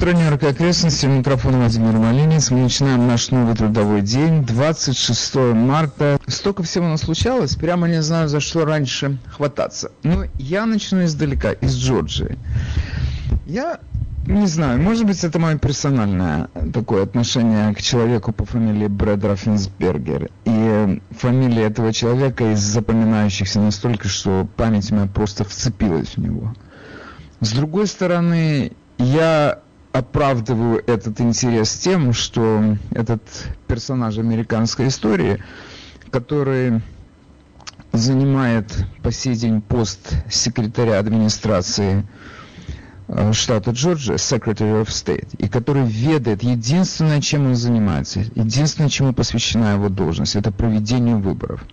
и окрестности. Микрофон Владимир Малинец. Мы начинаем наш новый трудовой день. 26 марта. Столько всего у нас случалось, прямо не знаю, за что раньше хвататься. Но я начну издалека, из Джорджии. Я не знаю, может быть, это мое персональное такое отношение к человеку по фамилии Брэд Раффенсбергер. И фамилия этого человека из запоминающихся настолько, что память моя просто вцепилась в него. С другой стороны, я оправдываю этот интерес тем, что этот персонаж американской истории, который занимает по сей день пост секретаря администрации э, штата Джорджия, Secretary of State, и который ведает единственное, чем он занимается, единственное, чему посвящена его должность, это проведение выборов.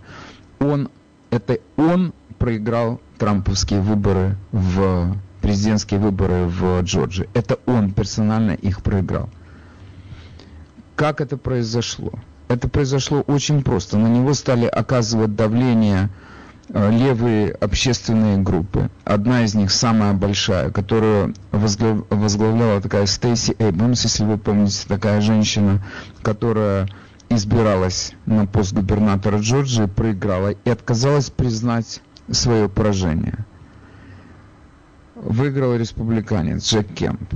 Он, это он проиграл трамповские выборы в президентские выборы в Джорджии. Это он персонально их проиграл. Как это произошло? Это произошло очень просто. На него стали оказывать давление э, левые общественные группы. Одна из них, самая большая, которую возглавляла такая Стейси Эйбрамс, если вы помните, такая женщина, которая избиралась на пост губернатора Джорджии, проиграла и отказалась признать свое поражение выиграл республиканец Джек Кемп.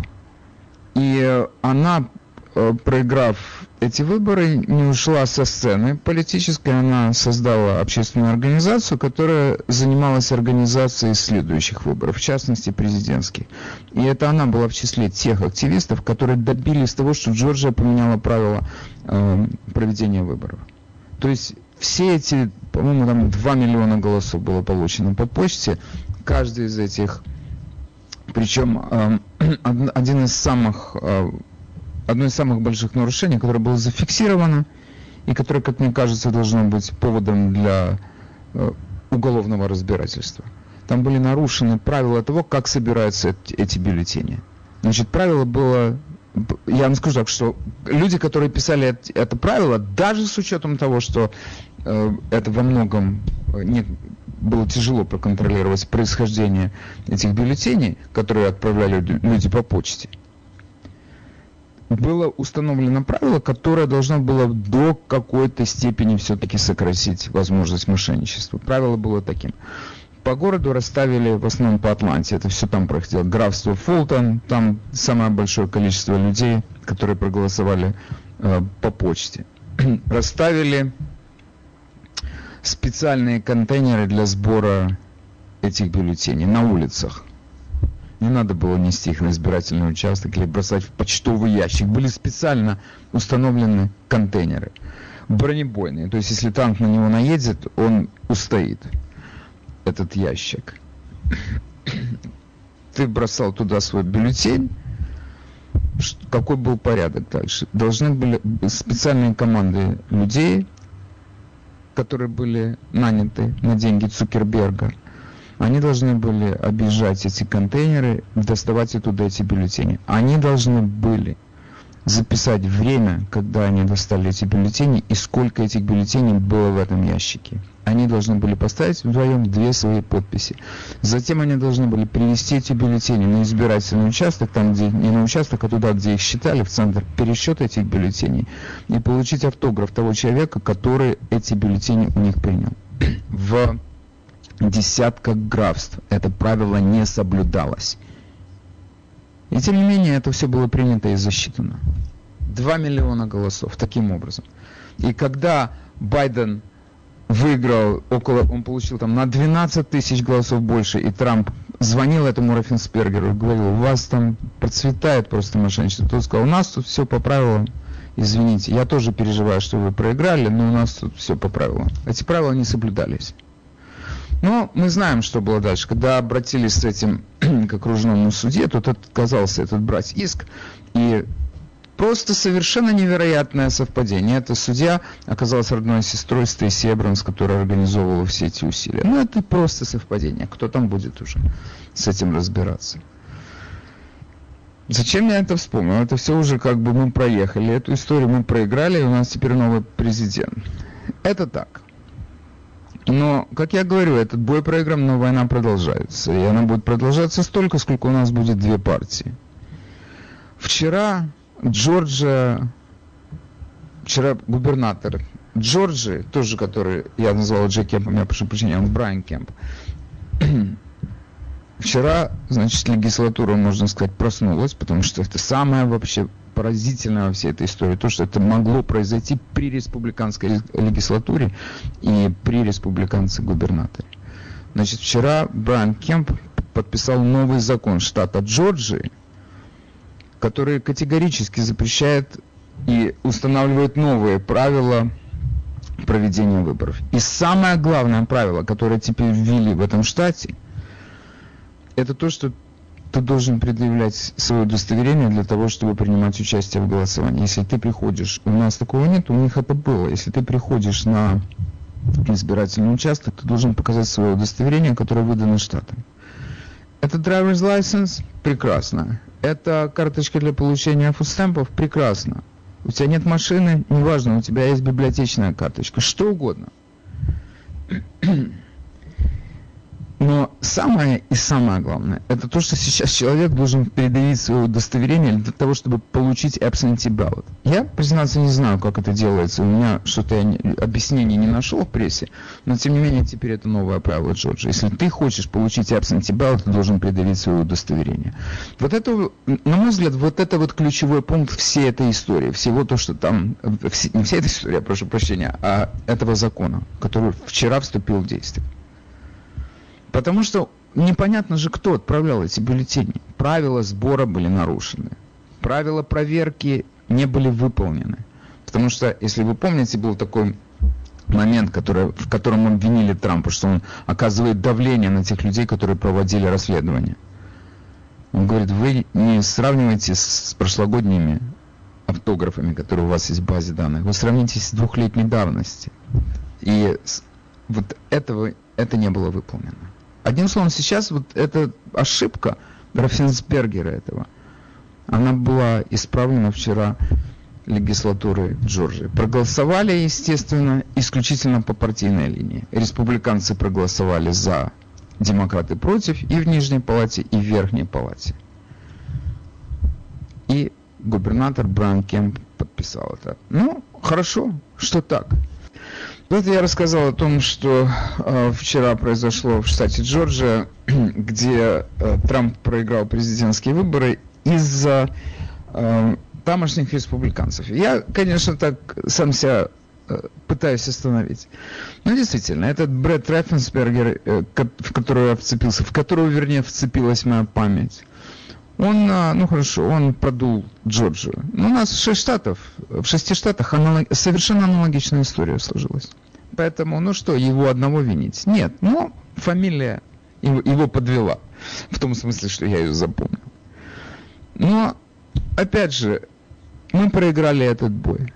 И она, э, проиграв эти выборы, не ушла со сцены политической, она создала общественную организацию, которая занималась организацией следующих выборов, в частности президентских. И это она была в числе тех активистов, которые добились того, что Джорджия поменяла правила э, проведения выборов. То есть все эти, по-моему, там 2 миллиона голосов было получено по почте, каждый из этих причем эм, один из самых, э, одно из самых больших нарушений, которое было зафиксировано, и которое, как мне кажется, должно быть поводом для э, уголовного разбирательства. Там были нарушены правила того, как собираются эти бюллетени. Значит, правило было я вам скажу так, что люди, которые писали это правило, даже с учетом того, что э, это во многом не, было тяжело проконтролировать происхождение этих бюллетеней, которые отправляли люди по почте, было установлено правило, которое должно было до какой-то степени все-таки сократить возможность мошенничества. Правило было таким. По городу расставили, в основном по Атланте, это все там проходило, графство Фултон, там самое большое количество людей, которые проголосовали э, по почте. расставили специальные контейнеры для сбора этих бюллетеней на улицах. Не надо было нести их на избирательный участок или бросать в почтовый ящик. Были специально установлены контейнеры. Бронебойные. То есть, если танк на него наедет, он устоит. Этот ящик. Ты бросал туда свой бюллетень. Какой был порядок дальше? Должны были специальные команды людей, которые были наняты на деньги Цукерберга, они должны были объезжать эти контейнеры, доставать оттуда эти бюллетени. Они должны были записать время, когда они достали эти бюллетени и сколько этих бюллетеней было в этом ящике. Они должны были поставить вдвоем две свои подписи. Затем они должны были привести эти бюллетени на избирательный участок, там где не на участок, а туда, где их считали, в центр пересчета этих бюллетеней, и получить автограф того человека, который эти бюллетени у них принял. В десятках графств это правило не соблюдалось. И тем не менее, это все было принято и засчитано. 2 миллиона голосов таким образом. И когда Байден выиграл около, он получил там на 12 тысяч голосов больше, и Трамп звонил этому Раффенсбергеру и говорил, у вас там процветает просто мошенничество. Тот сказал, у нас тут все по правилам, извините, я тоже переживаю, что вы проиграли, но у нас тут все по правилам. Эти правила не соблюдались. Но мы знаем, что было дальше. Когда обратились с этим к окружному суде, тот отказался этот брать иск. И просто совершенно невероятное совпадение. Эта судья оказалась родной сестрой Стейси Эбранс, которая организовывала все эти усилия. Ну, это просто совпадение. Кто там будет уже с этим разбираться? Зачем я это вспомнил? Это все уже как бы мы проехали. Эту историю мы проиграли, и у нас теперь новый президент. Это так. Но, как я говорю, этот бой проигран, но война продолжается. И она будет продолжаться столько, сколько у нас будет две партии. Вчера Джорджия, вчера губернатор Джорджии, тоже который я назвал Джей Кемпом, я прошу прощения, он Брайан Кемп. Вчера, значит, легислатура, можно сказать, проснулась, потому что это самое вообще поразительное во всей этой истории, то, что это могло произойти при республиканской легислатуре и при республиканце-губернаторе. Значит, вчера Брайан Кемп подписал новый закон штата Джорджии, который категорически запрещает и устанавливает новые правила проведения выборов. И самое главное правило, которое теперь ввели в этом штате, это то, что ты должен предъявлять свое удостоверение для того, чтобы принимать участие в голосовании. Если ты приходишь, у нас такого нет, у них это было. Если ты приходишь на избирательный участок, ты должен показать свое удостоверение, которое выдано штатом. Это driver's license? Прекрасно. Это карточка для получения фудстемпов? Прекрасно. У тебя нет машины? Неважно, у тебя есть библиотечная карточка. Что угодно. Самое и самое главное, это то, что сейчас человек должен предъявить свое удостоверение для того, чтобы получить absentee ballot. Я, признаться, не знаю, как это делается. У меня что-то я не, объяснений не нашел в прессе, но тем не менее теперь это новое правило Джорджа. Если ты хочешь получить absentee ballot, ты должен предъявить свое удостоверение. Вот это, на мой взгляд, вот это вот ключевой пункт всей этой истории, всего то, что там, не всей этой истории, прошу прощения, а этого закона, который вчера вступил в действие. Потому что непонятно же, кто отправлял эти бюллетени. Правила сбора были нарушены. Правила проверки не были выполнены. Потому что, если вы помните, был такой момент, который, в котором обвинили Трампа, что он оказывает давление на тех людей, которые проводили расследование. Он говорит, вы не сравнивайте с прошлогодними автографами, которые у вас есть в базе данных. Вы сравните с двухлетней давности. И вот этого, это не было выполнено. Одним словом, сейчас вот эта ошибка Раффенсбергера этого, она была исправлена вчера легислатуры Джорджии. Проголосовали, естественно, исключительно по партийной линии. Республиканцы проголосовали за, демократы против и в Нижней Палате, и в Верхней Палате. И губернатор Брайан Кемп подписал это. Ну, хорошо, что так. Вот я рассказал о том, что э, вчера произошло в штате Джорджия, где э, Трамп проиграл президентские выборы из-за э, тамошних республиканцев. Я, конечно, так сам себя э, пытаюсь остановить. Но действительно, этот Брэд Раффенсбергер, э, в которого я вцепился, в которого, вернее, вцепилась моя память, он, э, ну хорошо, он продул Джорджию. Но у нас шесть штатов, в шести штатах аналог, совершенно аналогичная история сложилась. Поэтому, ну что, его одного винить? Нет, ну, фамилия его, его подвела. В том смысле, что я ее запомнил. Но, опять же, мы проиграли этот бой.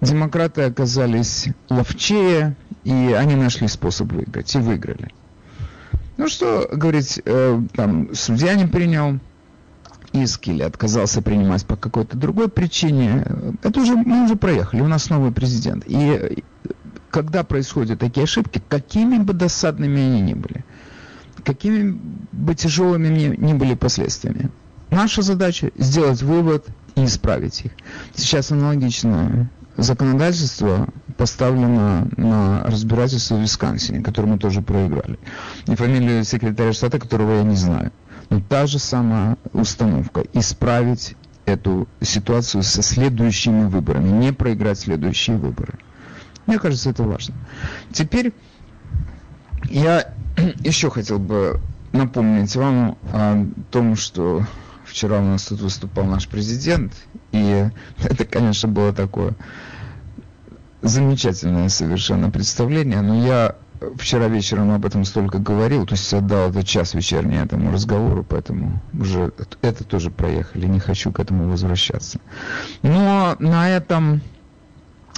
Демократы оказались ловчее, и они нашли способ выиграть, и выиграли. Ну что говорить, э, там, судья не принял иск или отказался принимать по какой-то другой причине, это уже, мы уже проехали, у нас новый президент. И когда происходят такие ошибки, какими бы досадными они ни были, какими бы тяжелыми ни, ни были последствиями, наша задача сделать вывод и исправить их. Сейчас аналогичное законодательство поставлено на разбирательство в Висконсине, которое мы тоже проиграли. И фамилию секретаря штата, которого я не знаю. Но та же самая установка. Исправить эту ситуацию со следующими выборами, не проиграть следующие выборы. Мне кажется, это важно. Теперь я еще хотел бы напомнить вам о том, что вчера у нас тут выступал наш президент, и это, конечно, было такое замечательное совершенно представление, но я вчера вечером об этом столько говорил, то есть отдал этот час вечерний этому разговору, поэтому уже это тоже проехали, не хочу к этому возвращаться. Но на этом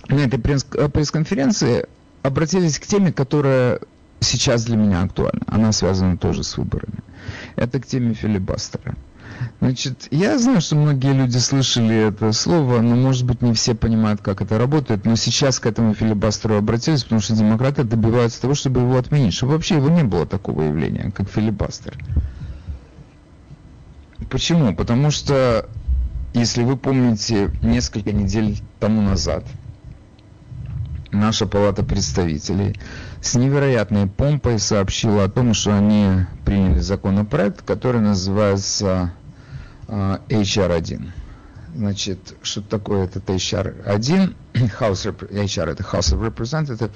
на этой пресс-конференции обратились к теме, которая сейчас для меня актуальна. Она связана тоже с выборами. Это к теме филибастера. Значит, я знаю, что многие люди слышали это слово, но, может быть, не все понимают, как это работает. Но сейчас к этому филибастеру обратились, потому что демократы добиваются того, чтобы его отменить. Чтобы вообще его не было такого явления, как филибастер. Почему? Потому что, если вы помните, несколько недель тому назад наша палата представителей с невероятной помпой сообщила о том, что они приняли законопроект, который называется HR1. Значит, что такое этот HR1? House, HR это House of Representatives.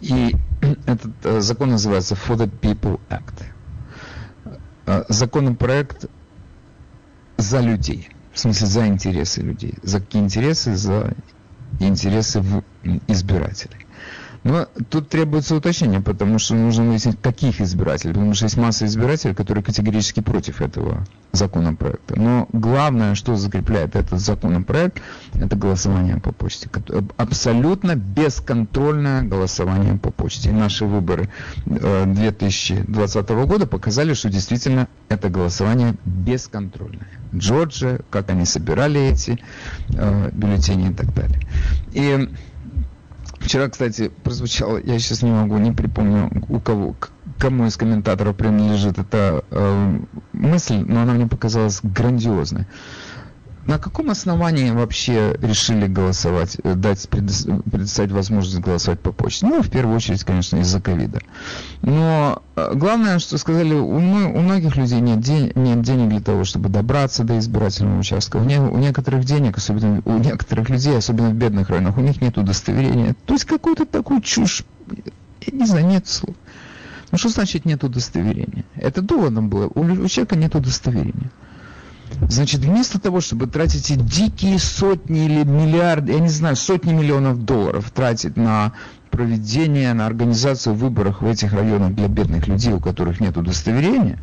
И этот uh, закон называется For the People Act. Uh, законопроект за людей. В смысле, за интересы людей. За какие интересы? За интересы избирателей. Но тут требуется уточнение, потому что нужно выяснить, каких избирателей. Потому что есть масса избирателей, которые категорически против этого законопроекта. Но главное, что закрепляет этот законопроект, это голосование по почте. Абсолютно бесконтрольное голосование по почте. И наши выборы 2020 э, года показали, что действительно это голосование бесконтрольное. Джорджия, как они собирали эти э, бюллетени и так далее. И Вчера, кстати, прозвучало, я сейчас не могу, не припомню, у кого, кому из комментаторов принадлежит эта э, мысль, но она мне показалась грандиозной. На каком основании вообще решили голосовать, э, дать, предоставить возможность голосовать по почте? Ну, в первую очередь, конечно, из-за ковида. Но э, главное, что сказали, у, у многих людей нет, день, нет денег для того, чтобы добраться до избирательного участка. У, не, у некоторых денег, особенно у некоторых людей, особенно в бедных районах, у них нет удостоверения. То есть какую-то такую чушь, я не знаю, нет слов. Ну что значит нет удостоверения? Это доводом было. У, у человека нет удостоверения. Значит, вместо того, чтобы тратить дикие сотни или миллиарды, я не знаю, сотни миллионов долларов тратить на проведение, на организацию выборов в этих районах для бедных людей, у которых нет удостоверения,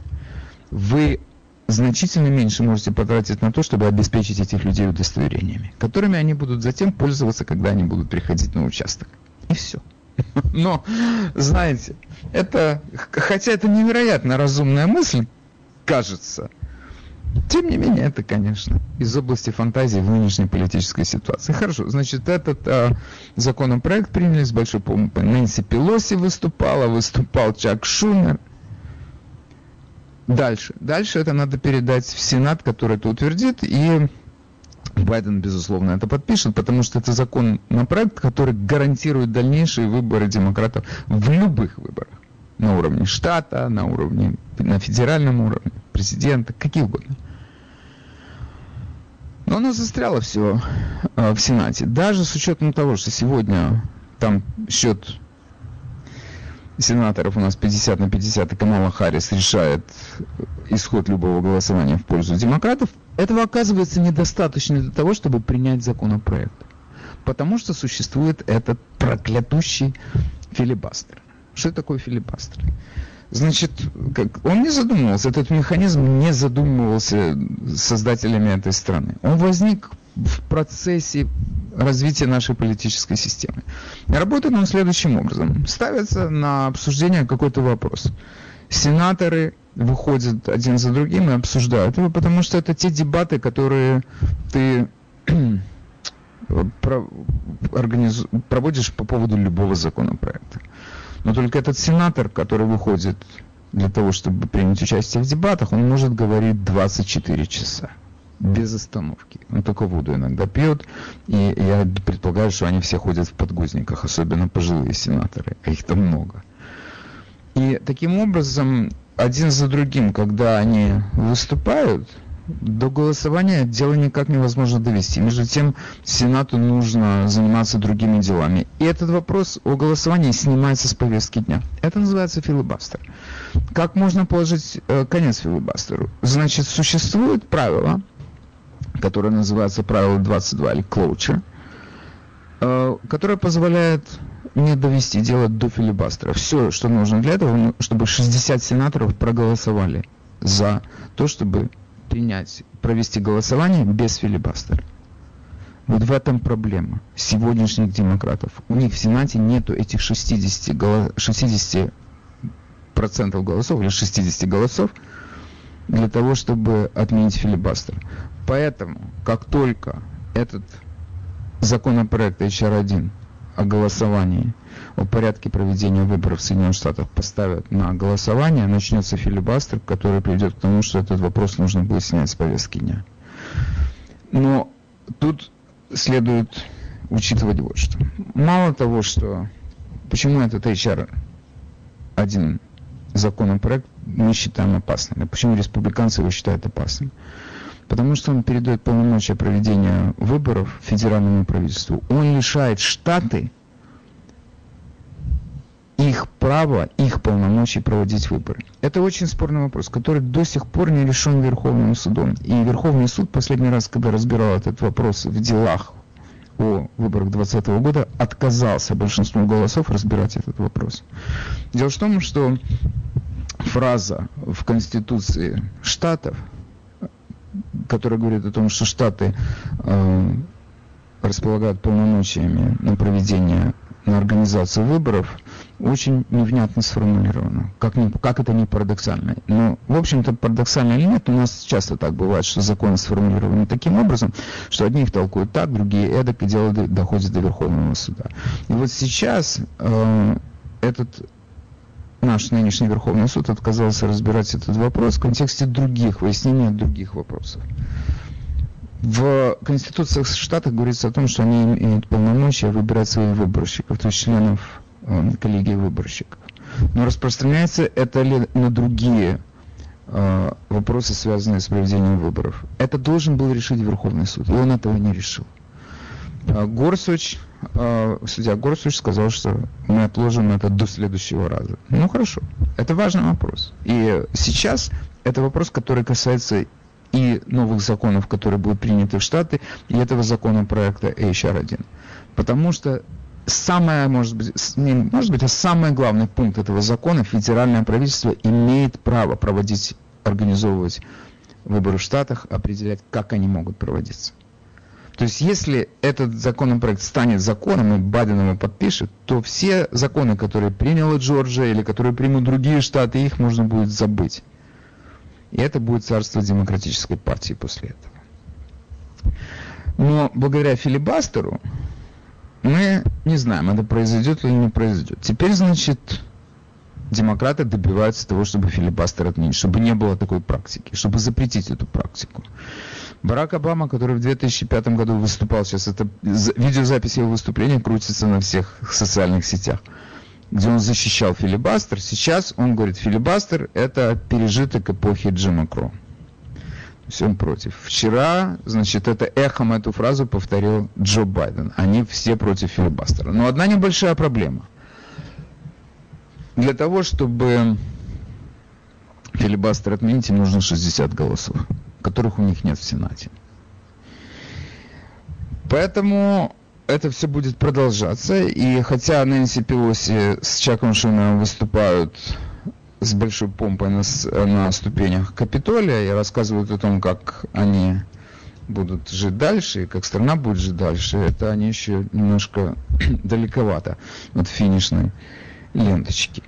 вы значительно меньше можете потратить на то, чтобы обеспечить этих людей удостоверениями, которыми они будут затем пользоваться, когда они будут приходить на участок. И все. Но, знаете, это, хотя это невероятно разумная мысль, кажется – тем не менее, это, конечно, из области фантазии в нынешней политической ситуации. Хорошо, значит, этот а, законопроект приняли с большой помпой. Нэнси Пелоси выступала, выступал Чак Шумер. Дальше. Дальше это надо передать в Сенат, который это утвердит, и Байден, безусловно, это подпишет, потому что это законопроект, который гарантирует дальнейшие выборы демократов в любых выборах. На уровне штата, на уровне, на федеральном уровне, президента, какие угодно. Но оно застряло все э, в Сенате. Даже с учетом того, что сегодня там счет сенаторов у нас 50 на 50, и Камала Харрис решает исход любого голосования в пользу демократов, этого оказывается недостаточно для того, чтобы принять законопроект. Потому что существует этот проклятущий филибастер. Что такое филибастер? Значит, как, он не задумывался, этот механизм не задумывался создателями этой страны. Он возник в процессе развития нашей политической системы. Работает он следующим образом. Ставится на обсуждение какой-то вопрос. Сенаторы выходят один за другим и обсуждают его, потому что это те дебаты, которые ты проводишь по поводу любого законопроекта. Но только этот сенатор, который выходит для того, чтобы принять участие в дебатах, он может говорить 24 часа без остановки. Он только воду иногда пьет, и я предполагаю, что они все ходят в подгузниках, особенно пожилые сенаторы, а их там много. И таким образом, один за другим, когда они выступают, до голосования дело никак невозможно довести. Между тем, Сенату нужно заниматься другими делами. И этот вопрос о голосовании снимается с повестки дня. Это называется филибастер. Как можно положить э, конец филибастеру? Значит, существует правило, которое называется правило 22 или cloture, э, которое позволяет не довести дело до филибастера. Все, что нужно для этого, чтобы 60 сенаторов проголосовали за то, чтобы принять, провести голосование без филибастера. Вот в этом проблема сегодняшних демократов. У них в Сенате нету этих 60, голос, 60 процентов голосов или 60 голосов для того, чтобы отменить филибастер. Поэтому, как только этот законопроект HR1 о голосовании, о порядке проведения выборов в Соединенных Штатах поставят на голосование, начнется филибастер, который приведет к тому, что этот вопрос нужно будет снять с повестки дня. Но тут следует учитывать вот что. Мало того, что почему этот HR один законопроект мы считаем опасным, и почему республиканцы его считают опасным. Потому что он передает полномочия проведения выборов федеральному правительству. Он лишает штаты их права, их полномочий проводить выборы. Это очень спорный вопрос, который до сих пор не решен Верховным судом. И Верховный суд последний раз, когда разбирал этот вопрос в делах о выборах 2020 года, отказался большинством голосов разбирать этот вопрос. Дело в том, что фраза в Конституции Штатов, которая говорит о том, что Штаты э, располагают полномочиями на проведение, на организацию выборов, очень невнятно сформулировано. Как, не, как это не парадоксально. Но, в общем-то, парадоксально или нет, у нас часто так бывает, что законы сформулированы таким образом, что одни их толкуют так, другие эдак, и дело доходит до Верховного суда. И вот сейчас э, этот наш нынешний Верховный суд отказался разбирать этот вопрос в контексте других, выяснения других вопросов. В Конституциях Штатов говорится о том, что они имеют полномочия выбирать своих выборщиков, то есть членов коллегии выборщиков. Но распространяется это ли на другие э, вопросы, связанные с проведением выборов? Это должен был решить Верховный суд, и он этого не решил. Э, Горсуч э, судья Горсуч сказал, что мы отложим это до следующего раза. Ну хорошо, это важный вопрос. И сейчас это вопрос, который касается и новых законов, которые будут приняты в Штаты, и этого законопроекта HR1. Потому что самое, может быть, не может быть, а самый главный пункт этого закона, федеральное правительство имеет право проводить, организовывать выборы в Штатах, определять, как они могут проводиться. То есть, если этот законопроект станет законом, и Байден его подпишет, то все законы, которые приняла Джорджия или которые примут другие штаты, их можно будет забыть. И это будет царство демократической партии после этого. Но благодаря филибастеру мы не знаем, это произойдет или не произойдет. Теперь, значит, демократы добиваются того, чтобы филибастер отменить, чтобы не было такой практики, чтобы запретить эту практику. Барак Обама, который в 2005 году выступал, сейчас это видеозапись его выступления крутится на всех социальных сетях, где он защищал филибастер. Сейчас он говорит, филибастер это пережиток эпохи Джима Кро. Он против. Вчера, значит, это эхом эту фразу повторил Джо Байден. Они все против филибастера. Но одна небольшая проблема. Для того, чтобы филибастер отменить, им нужно 60 голосов которых у них нет в Сенате. Поэтому это все будет продолжаться. И хотя Нэнси Пелоси с Чаком Шумером выступают с большой помпой на, на ступенях Капитолия и рассказывают о том, как они будут жить дальше, и как страна будет жить дальше, это они еще немножко далековато от финишной ленточки.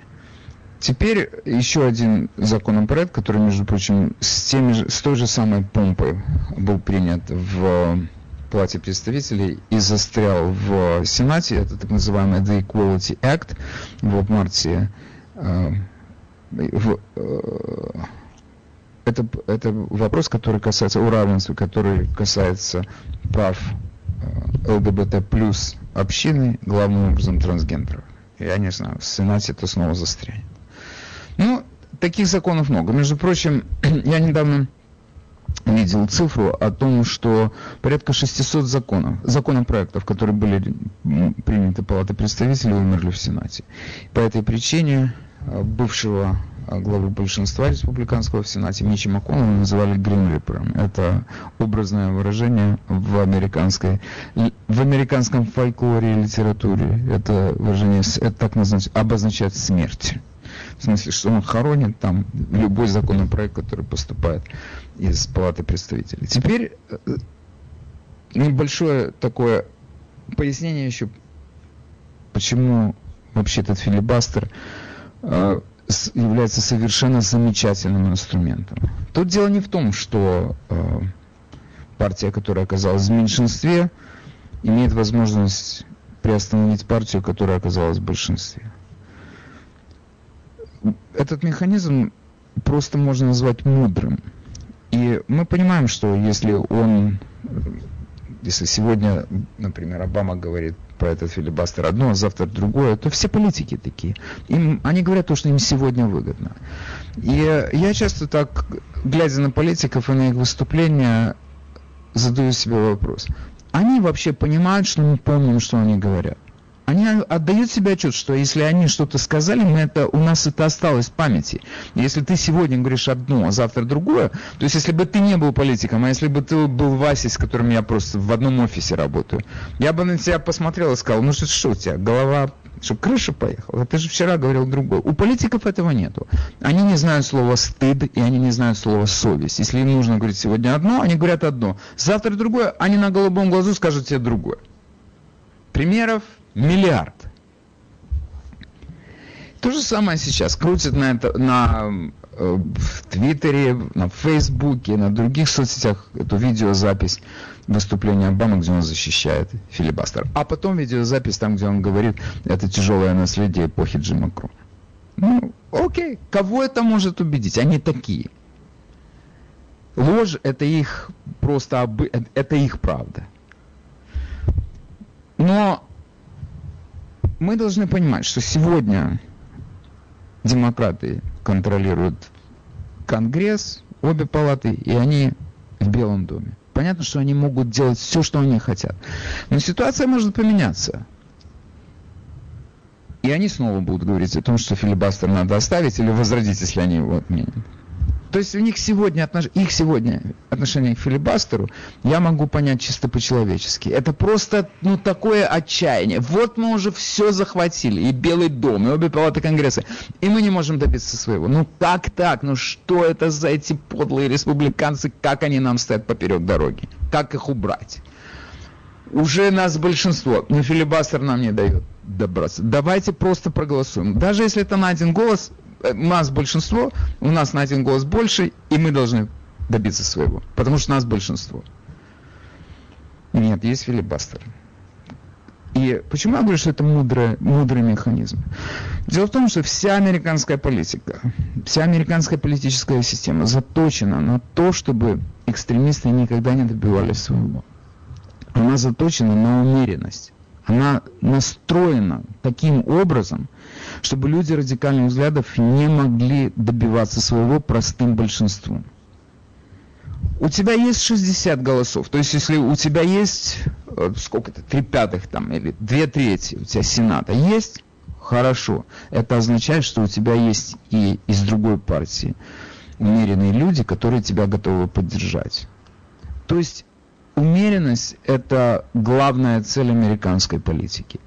Теперь еще один законопроект, который, между прочим, с, теми с той же самой помпой был принят в Палате представителей и застрял в Сенате. Это так называемый The Equality Act в марте. В, э, это, это вопрос, который касается о равенстве, который касается прав э, ЛГБТ плюс общины, главным образом трансгендеров. Я не знаю, в Сенате это снова застрянет. Ну, таких законов много. Между прочим, я недавно видел цифру о том, что порядка 600 законов, законопроектов, которые были приняты Палатой представителей, умерли в Сенате. По этой причине бывшего а, главы большинства республиканского в Сенате Мичи МакКоннелла называли Reaper. Это образное выражение в, американской, в американском фольклоре и литературе. Это выражение это так называется, обозначает смерть в смысле, что он хоронит там любой законопроект, который поступает из Палаты представителей. Теперь э, небольшое такое пояснение еще, почему вообще этот филибастер э, является совершенно замечательным инструментом. Тут дело не в том, что э, партия, которая оказалась в меньшинстве, имеет возможность приостановить партию, которая оказалась в большинстве. Этот механизм просто можно назвать мудрым. И мы понимаем, что если он, если сегодня, например, Обама говорит про этот филибастер одно, а завтра другое, то все политики такие. Им, они говорят то, что им сегодня выгодно. И я часто так, глядя на политиков и на их выступления, задаю себе вопрос. Они вообще понимают, что мы помним, что они говорят? Они отдают себе отчет, что если они что-то сказали, мы это, у нас это осталось в памяти. Если ты сегодня говоришь одно, а завтра другое, то есть если бы ты не был политиком, а если бы ты был Васей, с которым я просто в одном офисе работаю, я бы на тебя посмотрел и сказал, ну что, что у тебя, голова, что крыша поехала? Ты же вчера говорил другое. У политиков этого нету. Они не знают слова стыд, и они не знают слова совесть. Если им нужно говорить сегодня одно, они говорят одно. Завтра другое, они на голубом глазу скажут тебе другое. Примеров Миллиард. То же самое сейчас. Крутят на, это, на э, в Твиттере, на Фейсбуке, на других соцсетях эту видеозапись выступления Обамы, где он защищает филибастер. А потом видеозапись там, где он говорит, это тяжелое наследие эпохи Джима Кру. Ну, окей, кого это может убедить? Они такие. Ложь это их просто, обы... это их правда. Но мы должны понимать, что сегодня демократы контролируют Конгресс, обе палаты, и они в Белом доме. Понятно, что они могут делать все, что они хотят. Но ситуация может поменяться. И они снова будут говорить о том, что филибастер надо оставить или возродить, если они его отменят. То есть у них сегодня отнош... их сегодня отношение к филибастеру я могу понять чисто по-человечески. Это просто ну такое отчаяние. Вот мы уже все захватили, и Белый дом, и обе палаты Конгресса, и мы не можем добиться своего. Ну как так? Ну что это за эти подлые республиканцы? Как они нам стоят поперек дороги? Как их убрать? Уже нас большинство, но филибастер нам не дает добраться. Давайте просто проголосуем. Даже если это на один голос, нас большинство, у нас на один голос больше, и мы должны добиться своего, потому что у нас большинство. Нет, есть филибастер. И почему я говорю, что это мудрый, мудрый механизм? Дело в том, что вся американская политика, вся американская политическая система заточена на то, чтобы экстремисты никогда не добивались своего. Она заточена на умеренность. Она настроена таким образом, чтобы люди радикальных взглядов не могли добиваться своего простым большинством. У тебя есть 60 голосов, то есть если у тебя есть, э, сколько это, три пятых там, или две трети у тебя Сената есть, хорошо. Это означает, что у тебя есть и из другой партии умеренные люди, которые тебя готовы поддержать. То есть умеренность – это главная цель американской политики.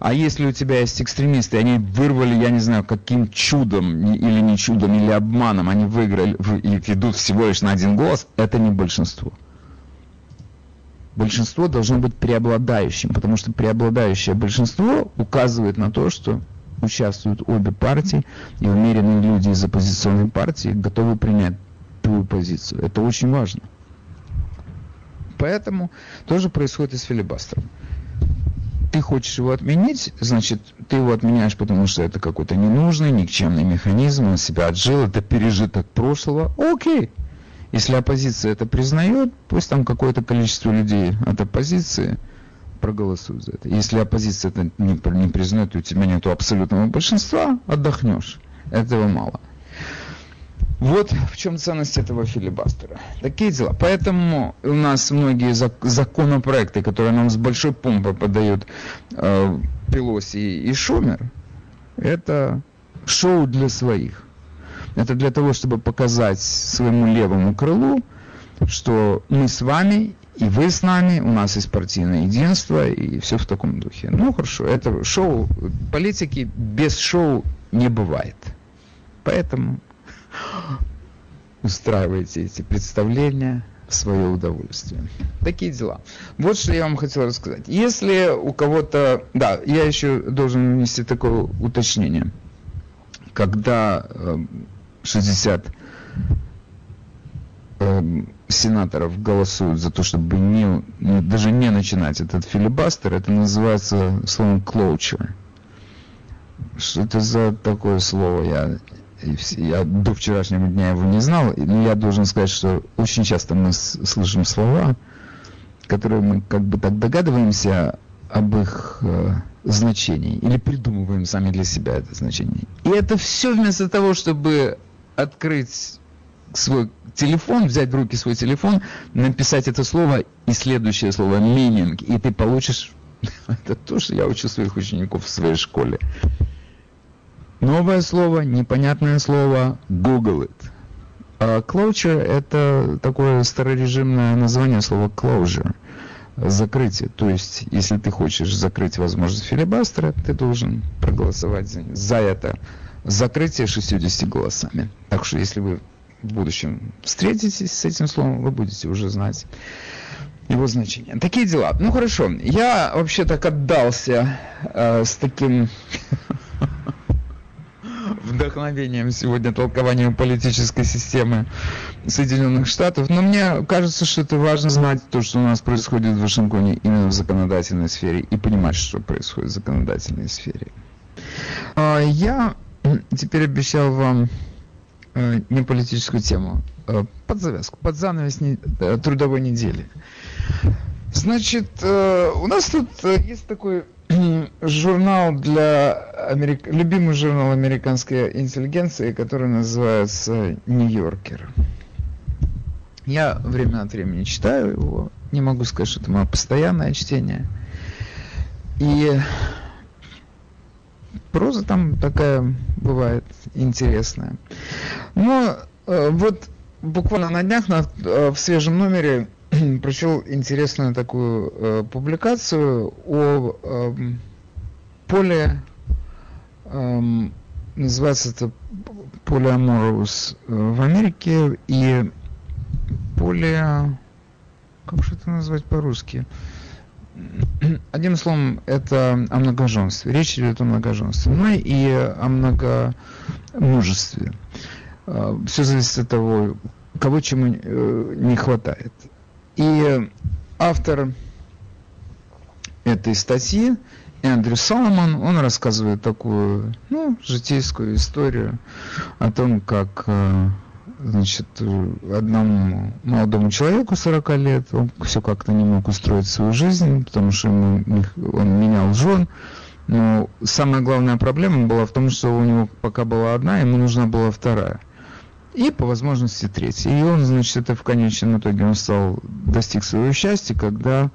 А если у тебя есть экстремисты, они вырвали, я не знаю, каким чудом, или не чудом, или обманом, они выиграли и ведут всего лишь на один голос, это не большинство. Большинство должно быть преобладающим, потому что преобладающее большинство указывает на то, что участвуют обе партии, и умеренные люди из оппозиционной партии готовы принять ту позицию. Это очень важно. Поэтому тоже происходит и с филибастером ты хочешь его отменить, значит, ты его отменяешь, потому что это какой-то ненужный, никчемный механизм, он себя отжил, это пережиток прошлого. Окей. Если оппозиция это признает, пусть там какое-то количество людей от оппозиции проголосуют за это. Если оппозиция это не, не признает, и у тебя нет абсолютного большинства, отдохнешь. Этого мало. Вот в чем ценность этого филибастера. Такие дела. Поэтому у нас многие законопроекты, которые нам с большой помпой подают э, Пелоси и Шумер, это шоу для своих. Это для того, чтобы показать своему левому крылу, что мы с вами, и вы с нами, у нас есть партийное единство, и все в таком духе. Ну хорошо, это шоу, политики без шоу не бывает. Поэтому устраиваете эти представления в свое удовольствие. Такие дела. Вот что я вам хотел рассказать. Если у кого-то... Да, я еще должен внести такое уточнение. Когда 60 э, э, сенаторов голосуют за то, чтобы не, даже не начинать этот филибастер, это называется словом closure. Что это за такое слово? Я, я до вчерашнего дня его не знал, но я должен сказать, что очень часто мы слышим слова, которые мы как бы так догадываемся об их э, значении или придумываем сами для себя это значение. И это все вместо того, чтобы открыть свой телефон, взять в руки свой телефон, написать это слово и следующее слово meaning, и ты получишь это то, что я учу своих учеников в своей школе. Новое слово, непонятное слово, Google it. А closure это такое старорежимное название слова closure. Закрытие. То есть, если ты хочешь закрыть возможность филибастера, ты должен проголосовать за, за это закрытие 60 голосами. Так что, если вы в будущем встретитесь с этим словом, вы будете уже знать его значение. Такие дела. Ну хорошо, я вообще так отдался э, с таким вдохновением сегодня толкованием политической системы Соединенных Штатов, но мне кажется, что это важно знать то, что у нас происходит в Вашингтоне именно в законодательной сфере и понимать, что происходит в законодательной сфере. А, я теперь обещал вам э, не политическую тему, э, под завязку, под занавес э, трудовой недели. Значит, э, у нас тут есть такой журнал для Америк... любимый журнал американской интеллигенции, который называется Нью-Йоркер. Я время от времени читаю его. Не могу сказать, что это мое постоянное чтение. И проза там такая бывает интересная. Но э, вот буквально на днях на, э, в свежем номере прочел интересную такую э, публикацию о э, поле, э, называется это полиаморус э, в Америке и поле, как же это назвать по-русски? Одним словом, это о многоженстве. Речь идет о многоженстве. Ну и о многомужестве. Э, Все зависит от того, кого чему э, не хватает. И автор этой статьи, Эндрю Соломон, он рассказывает такую, ну, житейскую историю о том, как э, значит, одному молодому человеку 40 лет, он все как-то не мог устроить свою жизнь, потому что ему, он менял жен, но самая главная проблема была в том, что у него пока была одна, ему нужна была вторая и по возможности третий. И он, значит, это в конечном итоге он стал, достиг своего счастья, когда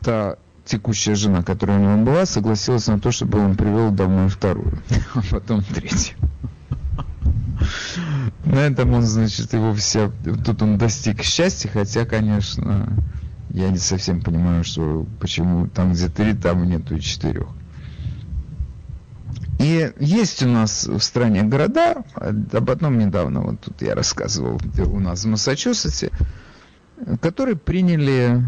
та текущая жена, которая у него была, согласилась на то, чтобы он привел домой вторую, а потом третью. На этом он, значит, его все... Тут он достиг счастья, хотя, конечно, я не совсем понимаю, что почему там, где три, там нету и четырех. И есть у нас в стране города, об одном недавно, вот тут я рассказывал, у нас в Массачусетсе, которые приняли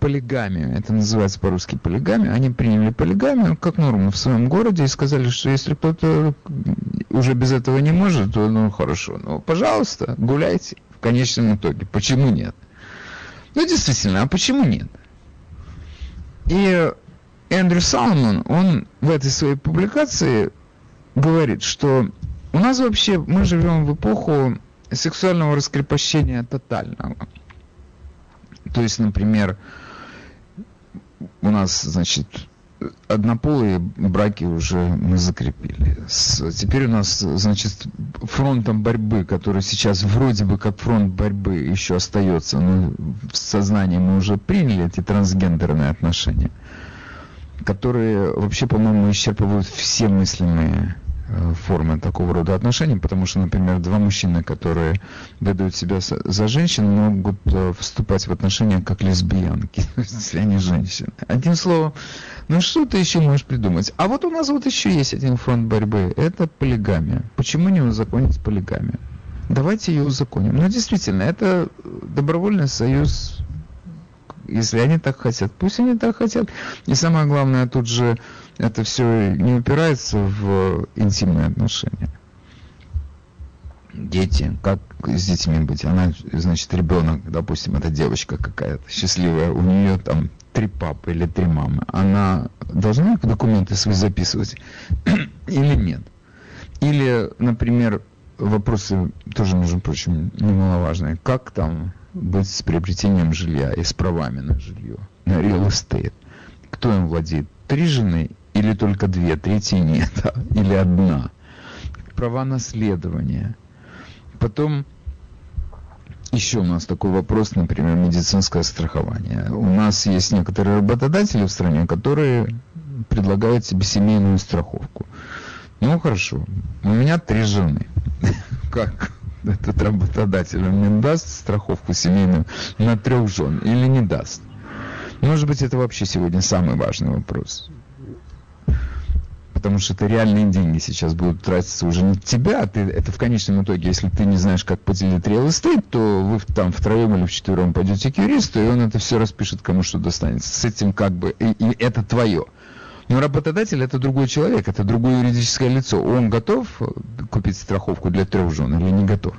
полигамию, это называется по-русски полигамию, они приняли полигамию как норму в своем городе и сказали, что если кто-то уже без этого не может, то ну хорошо, ну пожалуйста, гуляйте в конечном итоге. Почему нет? Ну действительно, а почему нет? И Эндрю Салмон, он в этой своей публикации говорит, что у нас вообще, мы живем в эпоху сексуального раскрепощения тотального. То есть, например, у нас, значит, однополые браки уже мы закрепили. С, теперь у нас, значит, фронтом борьбы, который сейчас вроде бы как фронт борьбы еще остается, но в сознании мы уже приняли эти трансгендерные отношения – которые вообще, по-моему, исчерпывают все мыслимые э, формы такого рода отношений, потому что, например, два мужчины, которые выдают себя за женщин, могут э, вступать в отношения как лесбиянки, если они женщины. Одним словом, ну что ты еще можешь придумать? А вот у нас вот еще есть один фронт борьбы, это полигамия. Почему не узаконить полигамию? Давайте ее узаконим. Ну, действительно, это добровольный союз если они так хотят, пусть они так хотят. И самое главное, тут же это все не упирается в интимные отношения. дети, как с детьми быть. Она, значит, ребенок, допустим, это девочка какая-то счастливая, у нее там три папы или три мамы. Она должна документы свои записывать или нет? Или, например, вопросы тоже, между прочим, немаловажные. Как там быть с приобретением жилья и с правами на жилье, на real estate? Кто им владеет? Три жены или только две, третьей нет, или одна? Права наследования. Потом еще у нас такой вопрос, например, медицинское страхование. У нас есть некоторые работодатели в стране, которые предлагают себе семейную страховку. Ну хорошо, у меня три жены. Как этот работодатель он мне даст страховку семейную на трех жен или не даст? Может быть, это вообще сегодня самый важный вопрос. Потому что это реальные деньги сейчас будут тратиться уже не тебя, а ты, это в конечном итоге, если ты не знаешь, как поделить real estate, то вы там втроем или вчетвером пойдете к юристу, и он это все распишет, кому что достанется. С этим как бы, и, и это твое. Но работодатель это другой человек, это другое юридическое лицо. Он готов купить страховку для трех жен или не готов?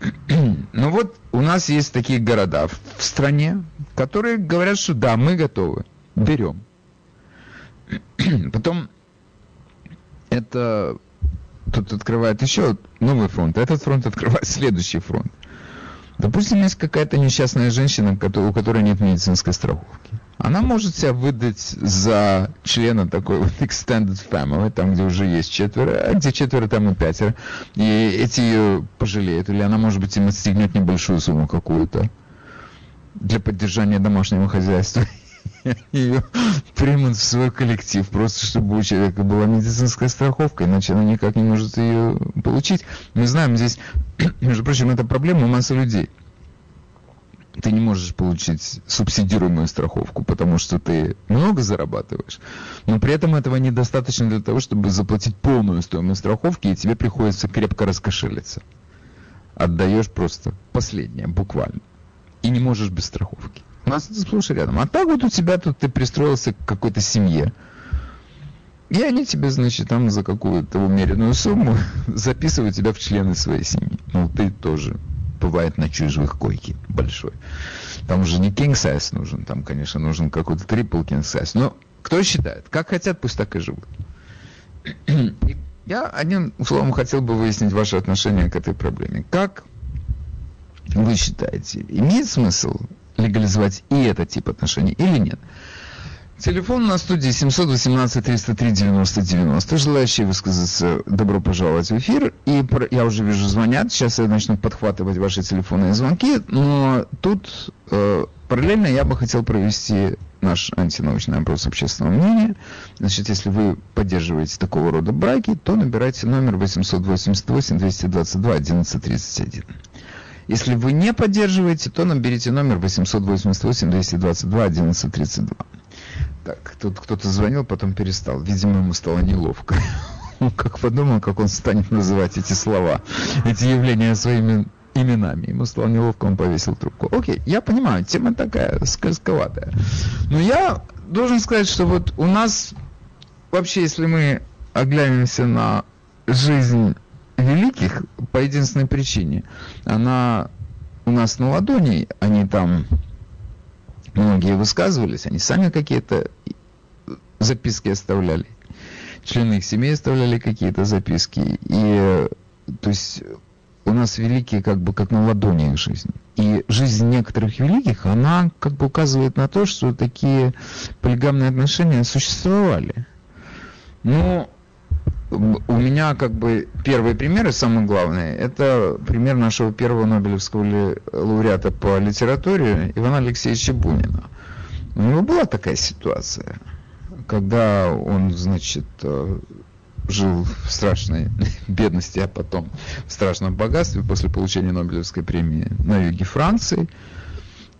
Ну вот у нас есть такие города в стране, которые говорят, что да, мы готовы, берем. Потом это тут открывает еще новый фронт, этот фронт открывает следующий фронт. Допустим, есть какая-то несчастная женщина, у которой нет медицинской страховки. Она может себя выдать за члена такой вот extended family, там, где уже есть четверо, а где четверо, там и пятеро. И эти ее пожалеют, или она, может быть, им отстегнет небольшую сумму какую-то для поддержания домашнего хозяйства. Ее примут в свой коллектив, просто чтобы у человека была медицинская страховка, иначе она никак не может ее получить. Мы знаем здесь, между прочим, это проблема массы людей ты не можешь получить субсидируемую страховку, потому что ты много зарабатываешь, но при этом этого недостаточно для того, чтобы заплатить полную стоимость страховки, и тебе приходится крепко раскошелиться. Отдаешь просто последнее, буквально. И не можешь без страховки. У нас это сплошь рядом. А так вот у тебя тут ты пристроился к какой-то семье. И они тебе, значит, там за какую-то умеренную сумму записывают тебя в члены своей семьи. Ну, ты тоже бывает ночуешь в их койке большой. Там уже не king size нужен, там, конечно, нужен какой-то triple king size. Но кто считает? Как хотят, пусть так и живут. Я одним словом хотел бы выяснить ваше отношение к этой проблеме. Как вы считаете, имеет смысл легализовать и этот тип отношений или нет? Телефон на студии 718 303 90 90. Желающие высказаться, добро пожаловать в эфир. И я уже вижу, звонят. Сейчас я начну подхватывать ваши телефонные звонки. Но тут э, параллельно я бы хотел провести наш антинаучный опрос общественного мнения. Значит, если вы поддерживаете такого рода браки, то набирайте номер 888 222 1131. Если вы не поддерживаете, то наберите номер 888 222 1132. Так, тут кто-то звонил, потом перестал. Видимо, ему стало неловко. Он как подумал, как он станет называть эти слова, эти явления своими именами. Ему стало неловко, он повесил трубку. Окей, я понимаю, тема такая скользковатая. Но я должен сказать, что вот у нас вообще, если мы оглянемся на жизнь великих, по единственной причине, она у нас на ладони, они там многие высказывались, они сами какие-то записки оставляли, члены их семей оставляли какие-то записки, и то есть у нас великие как бы как на ладони их жизнь. И жизнь некоторых великих, она как бы указывает на то, что такие полигамные отношения существовали. Но у меня как бы первый пример и самый главный, это пример нашего первого Нобелевского лауреата по литературе Ивана Алексеевича Бунина. У него была такая ситуация, когда он, значит, э, жил в страшной бедности, а потом в страшном богатстве после получения Нобелевской премии на юге Франции.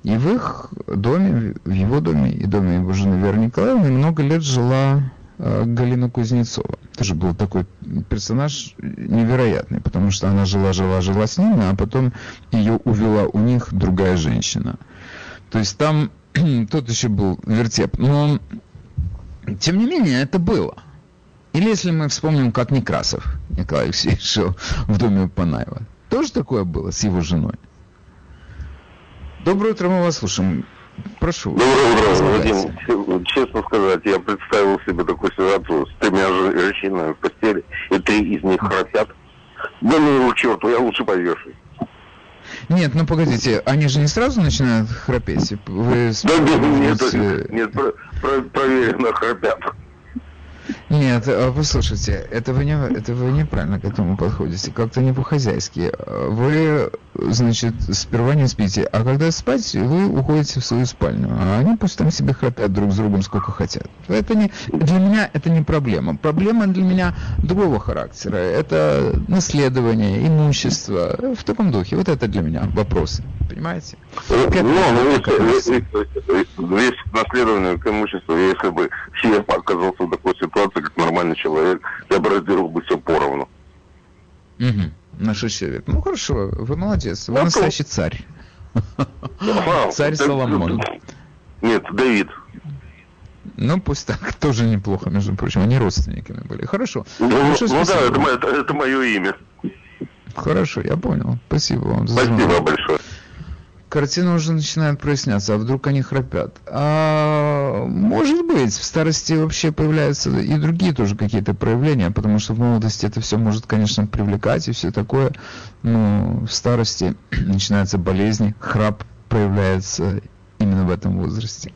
И в их доме, в его доме и доме его жены Веры Николаевны много лет жила Э, Галина Кузнецова. Тоже был такой персонаж невероятный, потому что она жила, жила, жила с ними, а потом ее увела у них другая женщина. То есть там тот еще был вертеп. Но, тем не менее, это было. Или если мы вспомним, как Некрасов Николай Алексеевич жил в доме у Панаева. Тоже такое было с его женой? Доброе утро, мы вас слушаем. Прошу. Доброе утро, Вадим. Честно сказать, я представил себе такую ситуацию с тремя женщинами в постели, и три из них храпят. Да ну, черту, я лучше повешусь. Нет, ну погодите, они же не сразу начинают храпеть? Вы да, нет, нет, э, нет, про, про, проверено храпят. Нет, а послушайте, это вы, не, это вы неправильно к этому подходите, как-то не по-хозяйски. Вы, значит, сперва не спите, а когда спать, вы уходите в свою спальню, а они пусть там себе храпят друг с другом сколько хотят. Это не, для меня это не проблема. Проблема для меня другого характера. Это наследование, имущество, в таком духе. Вот это для меня вопрос. Понимаете? Ну, ну, весь, весь наследование к имуществу, если бы все оказался в такой ситуации, как нормальный человек, я бы разделил бы все поровну. Угу. Наш человек. Ну хорошо, вы молодец. Вы ну, настоящий то... царь. Царь Соломон. Нет, Давид. Ну, пусть так, тоже неплохо, между прочим. Они родственниками были. Хорошо. Ну, ну да, это, это, это мое имя. Хорошо, я понял. Спасибо вам за Спасибо звонок. большое картина уже начинает проясняться, а вдруг они храпят. А, может быть, в старости вообще появляются и другие тоже какие-то проявления, потому что в молодости это все может, конечно, привлекать и все такое, но в старости начинаются болезни, храп проявляется именно в этом возрасте.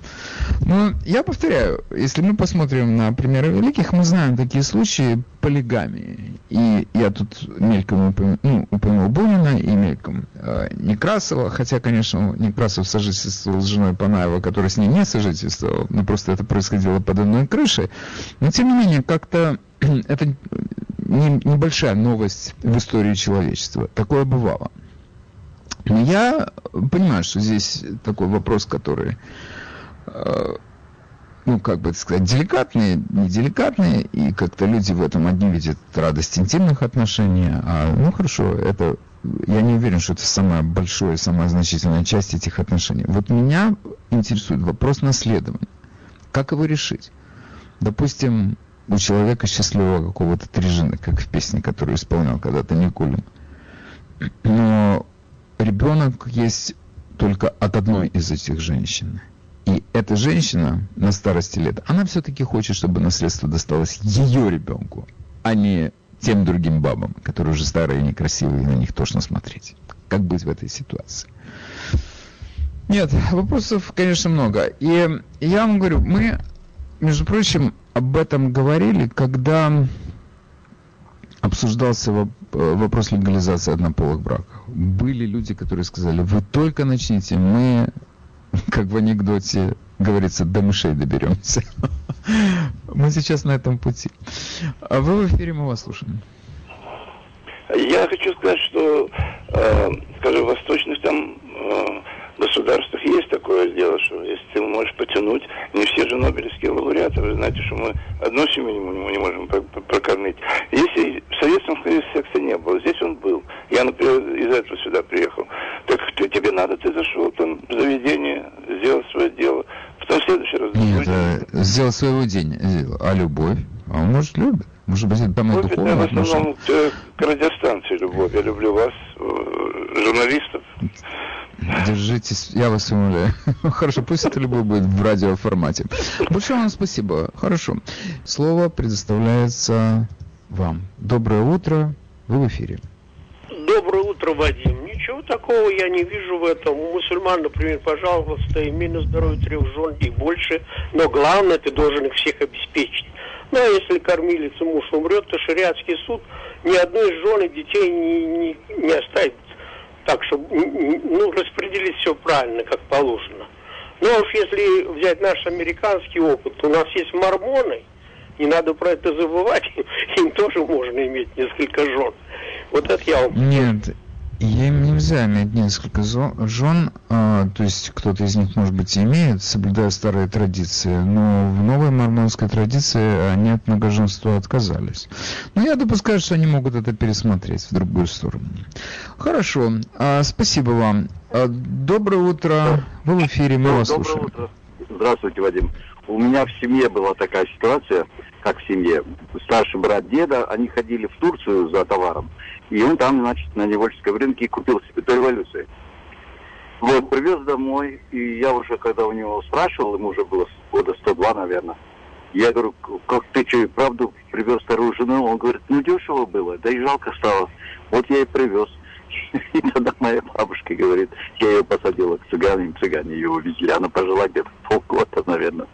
Но я повторяю, если мы посмотрим на примеры великих, мы знаем такие случаи полигамии. И я тут мельком упомянул, ну, упомянул Бунина и мельком э, Некрасова, хотя, конечно, Некрасов сожительствовал с женой Панаева, которая с ней не сожительствовала, но просто это происходило под одной крышей. Но, тем не менее, как-то это не, небольшая новость в истории человечества. Такое бывало. Я понимаю, что здесь такой вопрос, который, э, ну, как бы сказать, деликатный, неделикатный, и как-то люди в этом одни видят радость интимных отношений, а, ну, хорошо, это, я не уверен, что это самая большая, самая значительная часть этих отношений. Вот меня интересует вопрос наследования. Как его решить? Допустим, у человека счастливого какого-то трижины, как в песне, которую исполнял когда-то Никулин. Но ребенок есть только от одной из этих женщин. И эта женщина на старости лет, она все-таки хочет, чтобы наследство досталось ее ребенку, а не тем другим бабам, которые уже старые и некрасивые, и на них тошно смотреть. Как быть в этой ситуации? Нет, вопросов, конечно, много. И я вам говорю, мы, между прочим, об этом говорили, когда обсуждался э, вопрос легализации однополых браков. Были люди, которые сказали, вы только начните, мы, как в анекдоте говорится, до мышей доберемся. Мы сейчас на этом пути. А вы в эфире, мы вас слушаем. Я хочу сказать, что, э, скажем, в восточных там э, государствах есть такое дело, что если ты можешь потянуть, не все же нобелевские лауреаты, вы знаете, что мы одну семью не, не можем прокормить. Если в Советском Союзе секса не было, здесь он был. Я, например, из этого сюда приехал. Так ты, тебе надо, ты зашел там в заведение, сделал свое дело. Потом в следующий раз... Нет, а, сделал своего день, а любовь? А он, может, любит? Может быть, это там и духовное в основном к, к радиостанции любовь. Я люблю вас, э, журналистов. Держитесь, я вас умоляю. Хорошо, пусть это любовь будет в радиоформате. Большое вам спасибо. Хорошо. Слово предоставляется вам. Доброе утро. Вы в эфире. Доброе утро, Вадим. Ничего такого я не вижу в этом. У мусульман, например, пожалуйста, имей на здоровье трех жен и больше. Но главное, ты должен их всех обеспечить. Ну, а если кормилица муж умрет, то шариатский суд ни одной жены детей не, не, не оставит так, чтобы ну, распределить все правильно, как положено. Но уж если взять наш американский опыт, у нас есть мормоны, не надо про это забывать, им тоже можно иметь несколько жен. Вот это я вам... Нет, им нельзя иметь несколько жен, а, то есть кто-то из них, может быть, имеет, соблюдая старые традиции, но в новой мормонской традиции они от многоженства отказались. Но я допускаю, что они могут это пересмотреть в другую сторону. Хорошо, а, спасибо вам. А, доброе утро, вы в эфире, мы вас Доброе слушаем. Утро. Здравствуйте, Вадим. У меня в семье была такая ситуация. как в семье. Старший брат деда, они ходили в Турцию за товаром. И он там, значит, на Невольском рынке купил себе до революции. Вот, привез домой, и я уже, когда у него спрашивал, ему уже было года 102, наверное, я говорю, как ты что, правду привез вторую жену? Он говорит, ну дешево было, да и жалко стало. Вот я и привез. И тогда моя бабушка говорит, я ее посадила к цыганам, цыгане ее увезли. Она пожила где-то полгода, наверное.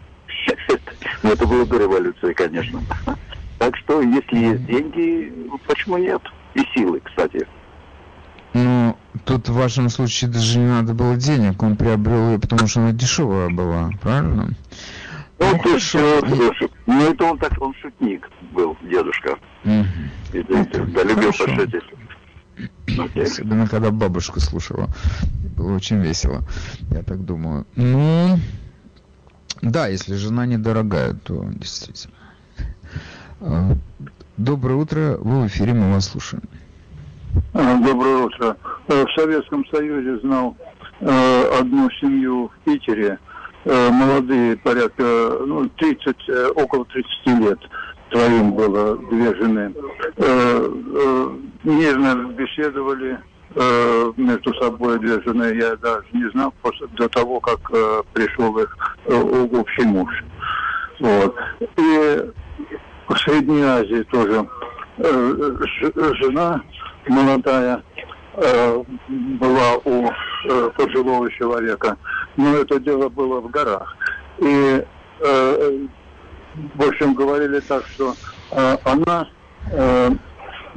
Но это было до революции, конечно. Так что, если есть деньги, почему нет? И силы, кстати. Ну, тут в вашем случае даже не надо было денег, он приобрел ее, потому что она дешевая была, правильно? Ну, ну хорошо. Шут, ну, это он так, он шутник был, дедушка. Угу. Да, любил пошутить. Особенно, когда бабушка слушала. Было очень весело, я так думаю. Ну, да, если жена недорогая, то действительно. Доброе утро, вы в эфире, мы вас слушаем. А, доброе утро. Э, в Советском Союзе знал э, одну семью в Питере, э, молодые, порядка, ну, 30, около 30 лет. Троим было две жены. Мирно беседовали между собой две жены. Я даже не знал после, до того, как пришел их общий муж. Вот. И в Средней Азии тоже жена молодая э, была у э, пожилого человека, но это дело было в горах. И, э, в общем, говорили так, что э, она, э,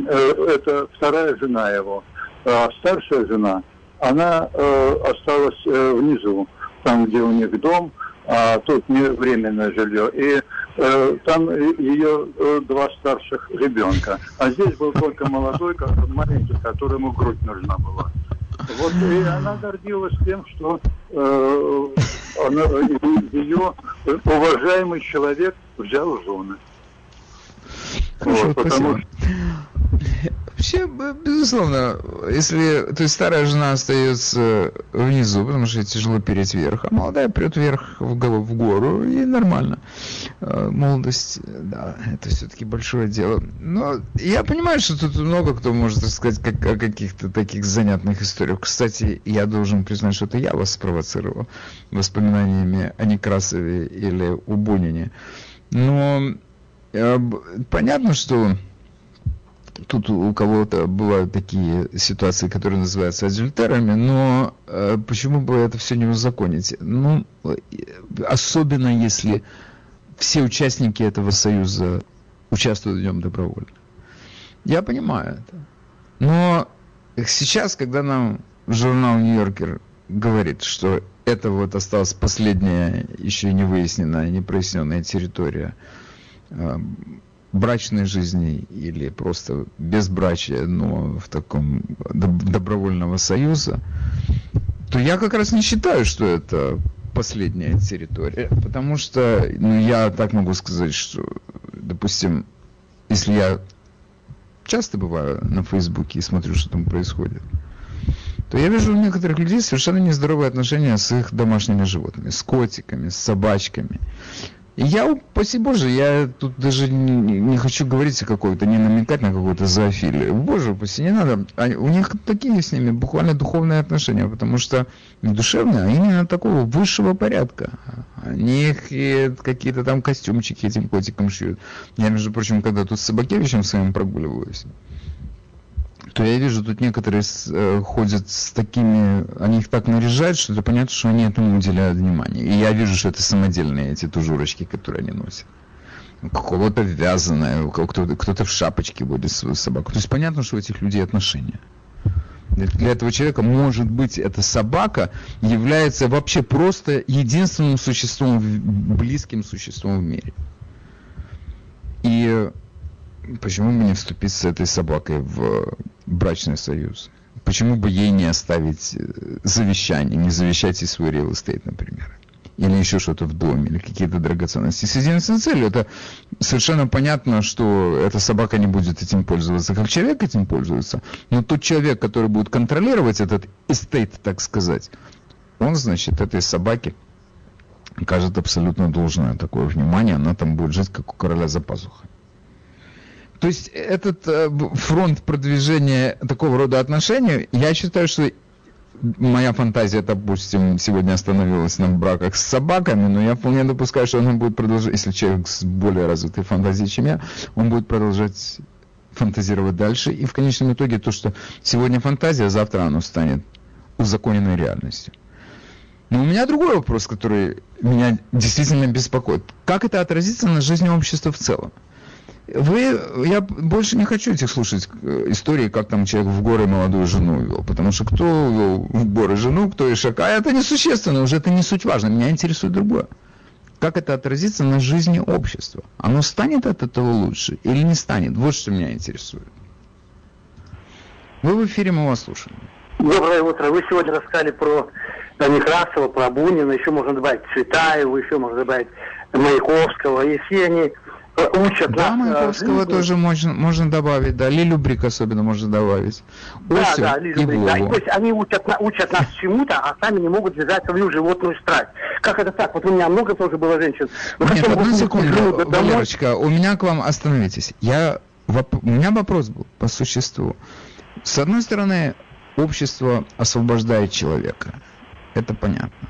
э, это вторая жена его, а старшая жена, она э, осталась э, внизу, там, где у них дом, а тут не временное жилье. И э, там ее э, два старших ребенка. А здесь был только молодой, маленький, которому грудь нужна была. Вот и она гордилась тем, что э, она, ее уважаемый человек взял жены. Хорошо, вот, потому что Вообще, безусловно, если то есть старая жена остается внизу, потому что тяжело переть вверх, а молодая прет вверх в, в гору, и нормально. Э, молодость, да, это все-таки большое дело. Но я понимаю, что тут много кто может рассказать как, о каких-то таких занятных историях. Кстати, я должен признать, что это я вас спровоцировал воспоминаниями о Некрасове или у Бунине. Но э, понятно, что тут у кого-то бывают такие ситуации, которые называются адюльтерами, но э, почему бы это все не узаконить? Ну, особенно если все участники этого союза участвуют в нем добровольно. Я понимаю это. Но сейчас, когда нам журнал Нью-Йоркер говорит, что это вот осталась последняя, еще не выясненная, не проясненная территория э, брачной жизни или просто безбрачия, но в таком добровольного союза, то я как раз не считаю, что это последняя территория. Потому что, ну, я так могу сказать, что, допустим, если я часто бываю на Фейсбуке и смотрю, что там происходит, то я вижу у некоторых людей совершенно нездоровые отношения с их домашними животными, с котиками, с собачками. Я, спасибо боже, я тут даже не, не хочу говорить о какой-то, не намекать на какую-то зоофилию. Боже упаси, не надо. Они, у них такие с ними буквально духовные отношения, потому что не душевные, а именно такого высшего порядка. Они их какие-то там костюмчики этим котикам шьют. Я, между прочим, когда тут с Собакевичем своим прогуливаюсь, то я вижу, тут некоторые э, ходят с такими, они их так наряжают, что это понятно, что они этому уделяют внимание. И я вижу, что это самодельные эти тужурочки, которые они носят. У кого-то вязаное, у кого-то кто-то в шапочке будет свою собаку. То есть понятно, что у этих людей отношения. Для этого человека, может быть, эта собака является вообще просто единственным существом, близким существом в мире. И почему бы не вступить с этой собакой в брачный союз? Почему бы ей не оставить э, завещание, не завещать ей свой real estate, например? Или еще что-то в доме, или какие-то драгоценности. С единственной целью. Это совершенно понятно, что эта собака не будет этим пользоваться, как человек этим пользуется. Но тот человек, который будет контролировать этот estate, так сказать, он, значит, этой собаке окажет абсолютно должное такое внимание, она там будет жить, как у короля за пазухой. То есть этот э, фронт продвижения такого рода отношений, я считаю, что моя фантазия, допустим, сегодня остановилась на браках с собаками, но я вполне допускаю, что она будет продолжать, если человек с более развитой фантазией, чем я, он будет продолжать фантазировать дальше. И в конечном итоге то, что сегодня фантазия, завтра оно станет узаконенной реальностью. Но у меня другой вопрос, который меня действительно беспокоит. Как это отразится на жизни общества в целом? Вы, я больше не хочу этих слушать э, истории, как там человек в горы молодую жену вел, потому что кто вел в горы жену, кто и шака, это несущественно, уже это не суть важно. Меня интересует другое. Как это отразится на жизни общества? Оно станет от этого лучше или не станет? Вот что меня интересует. Вы в эфире, мы вас слушаем. Доброе утро. Вы сегодня рассказали про Некрасова, про Бунина, еще можно добавить Цветаева, еще можно добавить Маяковского. И они учат да. Маяковского жизни. тоже можно, можно добавить, да, Лилю Брик особенно можно добавить. Да, Осю да, Лилю Брик, да. то есть они учат, учат нас чему-то, а сами не могут связать свою животную страсть. Как это так? Вот у меня много тоже было женщин. Но Нет, одну секунду, Валерочка, у меня к вам, остановитесь. Я, у меня вопрос был по существу. С одной стороны, общество освобождает человека. Это понятно.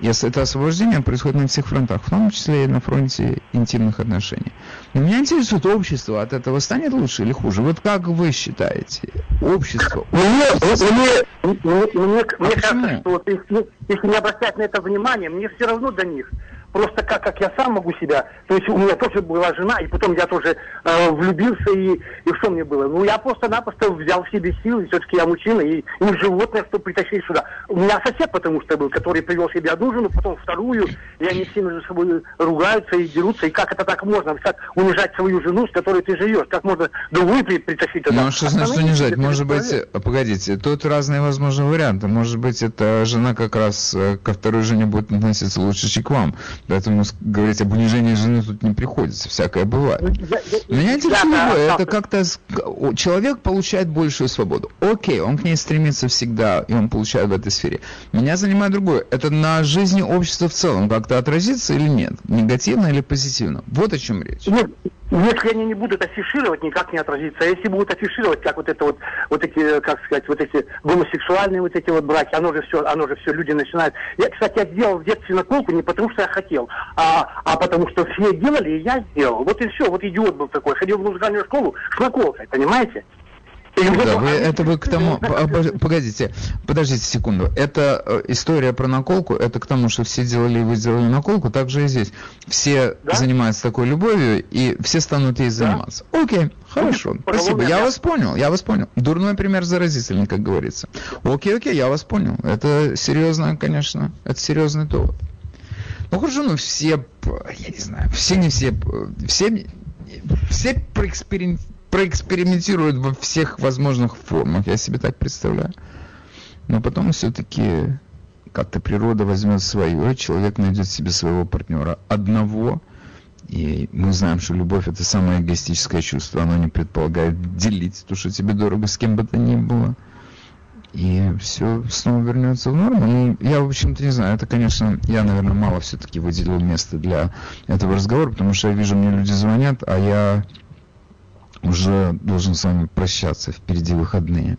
Если это освобождение происходит на всех фронтах, в том числе и на фронте интимных отношений. Но меня интересует общество, от этого станет лучше или хуже? Вот как вы считаете? Общество? Мне, мне, мне, мне, а мне кажется, что вот если, если не обращать на это внимание, мне все равно до них. Просто как, как я сам могу себя, то есть у меня тоже была жена, и потом я тоже э, влюбился, и, и что мне было? Ну, я просто-напросто взял в себе силы, все-таки я мужчина, и, и животное, что притащили сюда. У меня сосед потому что был, который привел себе одну жену, потом вторую, и они все между собой ругаются и дерутся, и как это так можно? Как унижать свою жену, с которой ты живешь? Как можно другую притащить туда? Ну, что значит унижать? Может быть, погодите, тут разные возможные варианты. Может быть, эта жена как раз э, ко второй жене будет относиться лучше, чем к вам. Поэтому говорить об унижении жены тут не приходится, всякое бывает. Ну, Меня интересует другое, это как-то человек получает большую свободу. Окей, он к ней стремится всегда, и он получает в этой сфере. Меня занимает другое, это на жизни общества в целом как-то отразится или нет? Негативно или позитивно? Вот о чем речь. Нет, если они не будут афишировать, никак не отразится. А если будут афишировать, как вот это вот, вот эти, как сказать, вот эти гомосексуальные вот эти вот браки, оно же все, оно же все люди начинают. Я, кстати, я сделал в детстве наколку не потому, что я хотел, а, а потому что все делали, и я сделал. Вот и все, вот идиот был такой. Ходил в музыкальную школу с наколкой, понимаете? Да, вы, это вы к тому... Погодите, подождите секунду. Это э, история про наколку, это к тому, что все делали и вы сделали наколку, так же и здесь. Все да? занимаются такой любовью, и все станут ей заниматься. Да? Окей, хорошо, ну, спасибо. Я вас понял, я вас понял. Дурной пример заразительный, как говорится. Окей, окей, я вас понял. Это серьезно, конечно, это серьезный довод. Хорошо, ну все, я не знаю, все не все, все, все проэкспериментируют проэкспериментируют во всех возможных формах, я себе так представляю. Но потом все-таки как-то природа возьмет свое, человек найдет себе своего партнера одного, и мы знаем, что любовь это самое эгоистическое чувство, оно не предполагает делить то, что тебе дорого с кем бы то ни было. И все снова вернется в норму. Ну, я, в общем-то, не знаю. Это, конечно, я, наверное, мало все-таки выделил место для этого разговора, потому что я вижу, мне люди звонят, а я уже должен с вами прощаться, впереди выходные.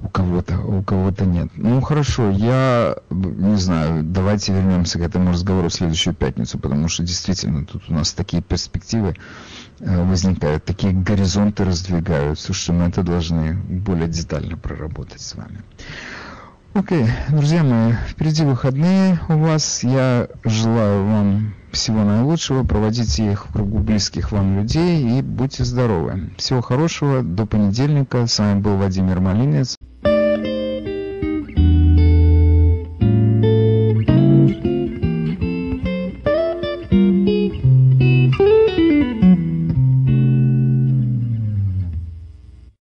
У кого-то, у кого-то нет. Ну хорошо, я не знаю, давайте вернемся к этому разговору в следующую пятницу, потому что действительно тут у нас такие перспективы возникают, такие горизонты раздвигаются, что мы это должны более детально проработать с вами. Окей, друзья мои, впереди выходные у вас. Я желаю вам всего наилучшего, проводите их в кругу близких вам людей и будьте здоровы. Всего хорошего, до понедельника. С вами был Владимир Малинец.